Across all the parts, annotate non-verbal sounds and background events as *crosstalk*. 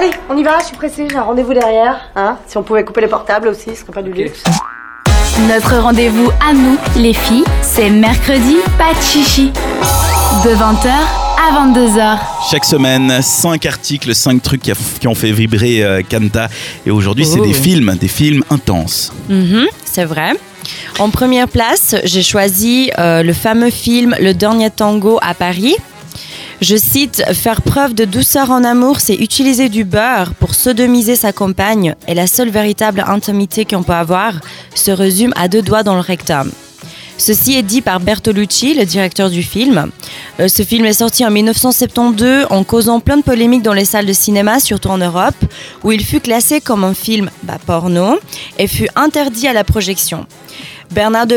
Allez, on y va, je suis pressée, j'ai un rendez-vous derrière. Hein si on pouvait couper les portables aussi, ce serait pas du luxe. Notre rendez-vous à nous, les filles, c'est mercredi, pas de chichi. De 20h à 22h. Chaque semaine, 5 articles, 5 trucs qui, a- qui ont fait vibrer euh, Kanta. Et aujourd'hui, c'est Oh. des films, des films intenses. Mhm, c'est vrai. En première place, j'ai choisi euh, le fameux film Le Dernier Tango à Paris. Je cite Faire preuve de douceur en amour, c'est utiliser du beurre pour sodomiser sa compagne, et la seule véritable intimité qu'on peut avoir se résume à deux doigts dans le rectum. Ceci est dit par Bertolucci, le directeur du film. Euh, ce film est sorti en 1972 en causant plein de polémiques dans les salles de cinéma, surtout en Europe, où il fut classé comme un film bah, porno et fut interdit à la projection. Bernardo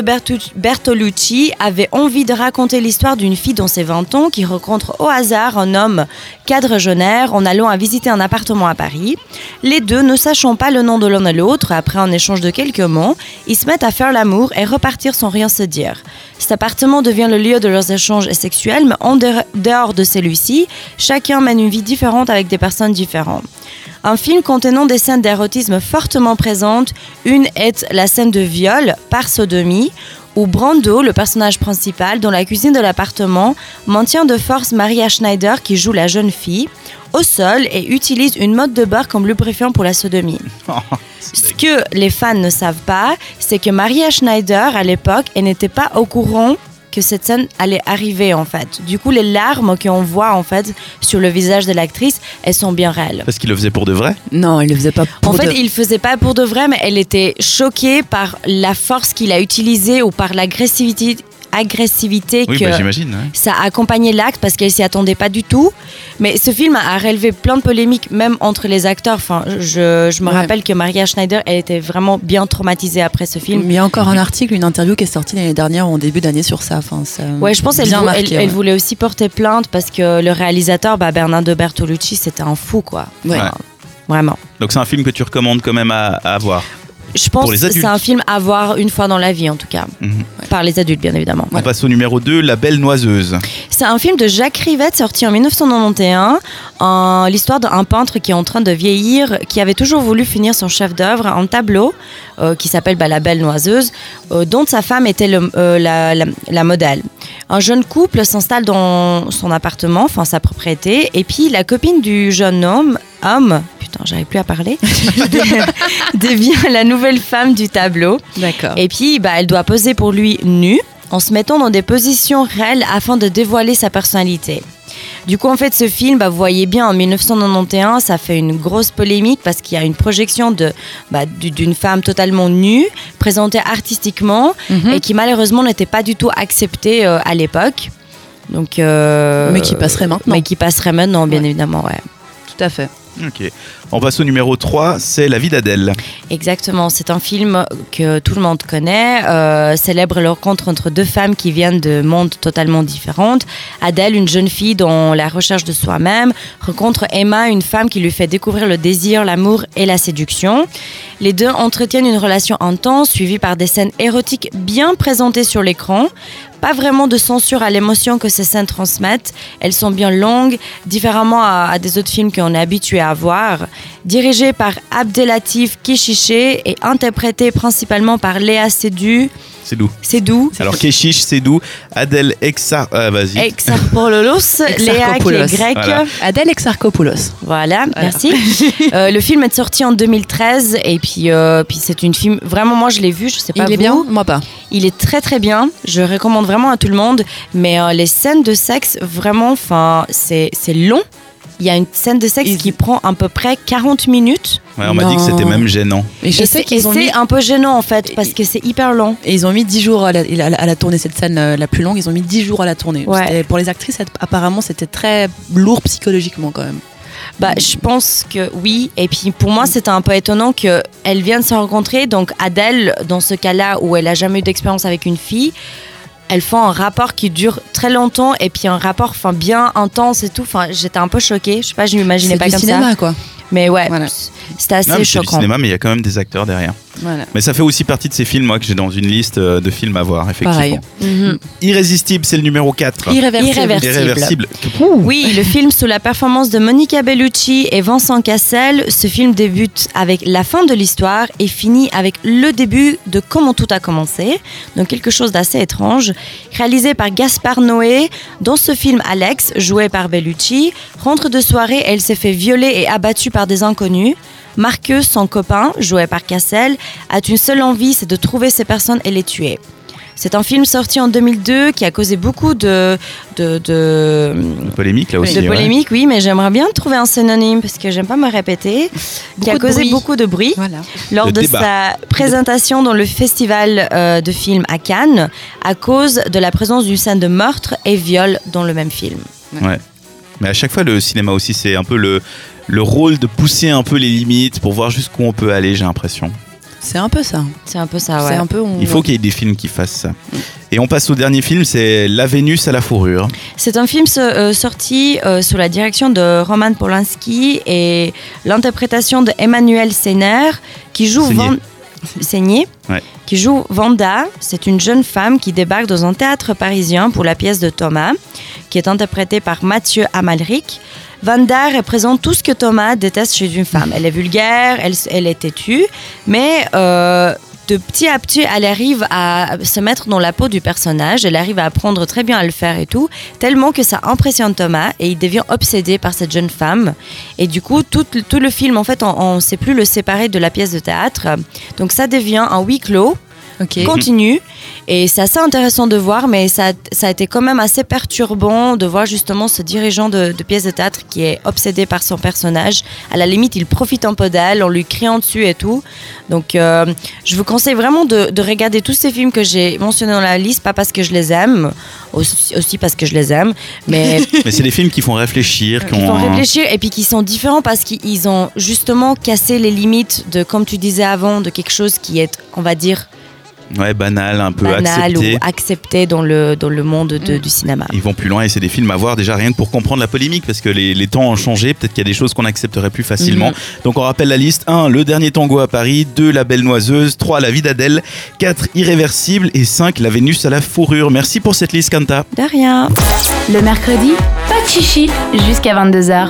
Bertolucci avait envie de raconter l'histoire d'une fille dans ses 20 ans qui rencontre au hasard un homme quadragénaire en allant à visiter un appartement à Paris. Les deux, ne sachant pas le nom de l'un et l'autre, après un échange de quelques mots, ils se mettent à faire l'amour et repartir sans rien se dire. Cet appartement devient le lieu de leurs échanges sexuels, mais en dehors de celui-ci, chacun mène une vie différente avec des personnes différentes. Un film contenant des scènes d'érotisme fortement présentes. Une est la scène de viol par sodomie, où Brando, le personnage principal, dans la cuisine de l'appartement, maintient de force Maria Schneider qui joue la jeune fille au sol et utilise une mode de beurre comme lubrifiant pour la sodomie. *laughs* Ce que les fans ne savent pas, c'est que Maria Schneider, à l'époque, n'était pas au courant que cette scène allait arriver en fait. Du coup, les larmes qu'on voit en fait sur le visage de l'actrice, elles sont bien réelles. Parce qu'il le faisait pour de vrai. Non, il le faisait pas pour En fait, de- il faisait pas pour de vrai, mais elle était choquée par la force qu'il a utilisée ou par l'agressivité agressivité Oui, que bah, j'imagine. ouais. ça a accompagné l'acte parce qu'elle s'y attendait pas du tout. Mais ce film a relevé plein de polémiques, même entre les acteurs. Enfin, je, je me Ouais. rappelle que Maria Schneider, elle était vraiment bien traumatisée après ce film. Mais il y a encore un article, une interview qui est sortie l'année dernière ou en début d'année sur ça. Enfin, ça Ouais, je pense qu'elle vou- elle, voulait aussi porter plainte parce que le réalisateur, bah, Bernardo Bertolucci, c'était un fou, quoi. Enfin, Vraiment. Donc c'est un film que tu recommandes quand même à, à voir. Je pense que c'est un film à voir une fois dans la vie, en tout cas. Mhm. Par les adultes, bien évidemment. On passe au numéro 2, La Belle Noiseuse. C'est un film de Jacques Rivette sorti en 1991. en- L'histoire d'un peintre qui est en train de vieillir, qui avait toujours voulu finir son chef-d'œuvre, un tableau euh, qui s'appelle bah, La Belle Noiseuse, euh, dont sa femme était le- euh, la, la- la modèle. Un jeune couple s'installe dans son appartement, enfin sa propriété, et puis la copine du jeune homme, homme, putain, j'arrive plus à parler, *laughs* devient la nouvelle femme du tableau. D'accord. Et puis, bah, elle doit poser pour lui nue, en se mettant dans des positions réelles afin de dévoiler sa personnalité. Du coup, en fait, ce film, bah, vous voyez bien, en 1991, ça fait une grosse polémique parce qu'il y a une projection de, bah, du- d'une femme totalement nue, présentée artistiquement, Mhm. et qui malheureusement n'était pas du tout acceptée euh, à l'époque. Donc, euh, Mais qui passerait maintenant. Mais qui passerait maintenant, bien Ouais. évidemment, ouais. Tout à fait. Ok. On passe au numéro 3, c'est La vie d'Adèle. Exactement, c'est un film que tout le monde connaît, euh, célèbre la rencontre entre deux femmes qui viennent de mondes totalement différents. Adèle, une jeune fille dans la recherche de soi-même, rencontre Emma, une femme qui lui fait découvrir le désir, l'amour et la séduction. Les deux entretiennent une relation intense, suivie par des scènes érotiques bien présentées sur l'écran. Pas vraiment de censure à l'émotion que ces scènes transmettent. Elles sont bien longues, différemment à, des autres films qu'on est habitué à voir. Dirigé par Abdelatif Kishiché et interprété principalement par Léa Seydoux. C'est doux. Seydoux. Alors Keshish, c'est doux. Adèle Exa. Ah, vas-y. Exarchopoulos, *laughs* Léa qui est grecque. Voilà. Adèle Exarchopoulos. Voilà, merci. *laughs* Euh, le film est sorti en 2013 et puis, euh, puis c'est une film. Vraiment, moi je l'ai vu, je sais pas Il est bien Moi pas. Il est très très bien. Je recommande vraiment à tout le monde. Mais euh, les scènes de sexe, vraiment, enfin, c'est c'est long. Il y a une scène de sexe qui prend à peu près 40 minutes. Ouais, on m'a dit que c'était même gênant. Et je et sais c'est qu'ils ont c'est mis. un peu gênant en fait parce que c'est hyper long. Et ils ont mis 10 jours à la, à la- à la tournée, cette scène euh, la plus longue, ils ont mis 10 jours à la tournée. Ouais. Pour les actrices, apparemment, c'était très lourd psychologiquement quand même. Bah, je pense que oui. Et puis pour moi, c'était un peu étonnant qu'elles viennent se rencontrer. Donc Adèle, dans ce cas-là où elle a jamais eu d'expérience avec une fille, elles font un rapport qui dure très longtemps et puis un rapport enfin bien intense et tout. Enfin, j'étais un peu choquée. Je sais pas, je m'imaginais pas du comme cinéma, ça. quoi. Mais ouais, Voilà. C'était assez Non, mais c'est du choquant. cinéma, mais il y a quand même des acteurs derrière. Voilà. Mais ça fait aussi partie de ces films, moi, que j'ai dans une liste euh, de films à voir, effectivement. Pareil. Mhm. Irrésistible, c'est le numéro 4. Irréversible. Irréversible. Irréversible. Oui, le film sous la performance de Monica Bellucci et Vincent Cassel. Ce film débute avec la fin de l'histoire et finit avec le début de comment tout a commencé. Donc quelque chose d'assez étrange. Réalisé par Gaspard Noé. Dans ce film, Alex, joué par Bellucci, rentre de soirée et elle s'est fait violer et abattue par des inconnus. Marcus, son copain, joué par Cassel, a une seule envie, c'est de trouver ces personnes et les tuer. C'est un film sorti en 2002 qui a causé beaucoup de, de, de, Polémique, là aussi. de ouais. polémiques, oui, mais j'aimerais bien trouver un synonyme parce que j'aime pas me répéter. qui a causé bruit. beaucoup de bruit Voilà. lors Le de débat. sa présentation dans le festival euh, de films à Cannes à cause de la présence d'une scène de meurtre et viol dans le même film. Ouais. Mais à chaque fois, le cinéma aussi, c'est un peu le, le rôle de pousser un peu les limites pour voir jusqu'où on peut aller, j'ai l'impression. C'est un peu ça. C'est un peu ça, ouais. C'est un peu. on- Il faut qu'il y ait des films qui fassent ça. Et on passe au dernier film, c'est La Vénus à la fourrure. C'est un film euh, sorti euh, sous la direction de Roman Polanski et l'interprétation de Emmanuel Seiner qui joue. Van- Seigné, Ouais. qui joue Vanda. C'est une jeune femme qui débarque dans un théâtre parisien pour la pièce de Thomas, qui est interprétée par Mathieu Amalric. Vanda représente tout ce que Thomas déteste chez une femme. Elle est vulgaire, elle, elle est têtue, mais euh, de petit à petit, elle arrive à se mettre dans la peau du personnage. Elle arrive à apprendre très bien à le faire et tout, tellement que ça impressionne Thomas et il devient obsédé par cette jeune femme. Et du coup, tout, le film, en fait, on ne sait plus le séparer de la pièce de théâtre. Donc ça devient un huis clos Continue. Et c'est assez intéressant de voir, mais ça, ça a été quand même assez perturbant de voir justement ce dirigeant de, de pièce de théâtre qui est obsédé par son personnage. À la limite, il profite un peu d'elle en lui criant dessus et tout. Donc, euh, je vous conseille vraiment de, de regarder tous ces films que j'ai mentionnés dans la liste, pas parce que je les aime, aussi, aussi parce que je les aime, mais *laughs* Mais c'est des films qui font réfléchir, qui il faut ont un- réfléchir et puis qui sont différents parce qu'ils ont justement cassé les limites de, comme tu disais avant, de quelque chose qui est, on va dire, ouais, banal, un peu banal accepté. ou accepté dans le, dans le monde de- du cinéma. Ils vont plus loin et c'est des films à voir déjà rien que pour comprendre la polémique parce que les, les temps ont changé. Peut-être qu'il y a des choses qu'on accepterait plus facilement. Mhm. Donc on rappelle la liste 1. Le dernier tango à Paris. 2. La belle noiseuse. 3. La vie d'Adèle. 4. Irréversible. Et 5. La Vénus à la fourrure. Merci pour cette liste, Kanta. De rien. Le mercredi, pas de chichi jusqu'à 22h.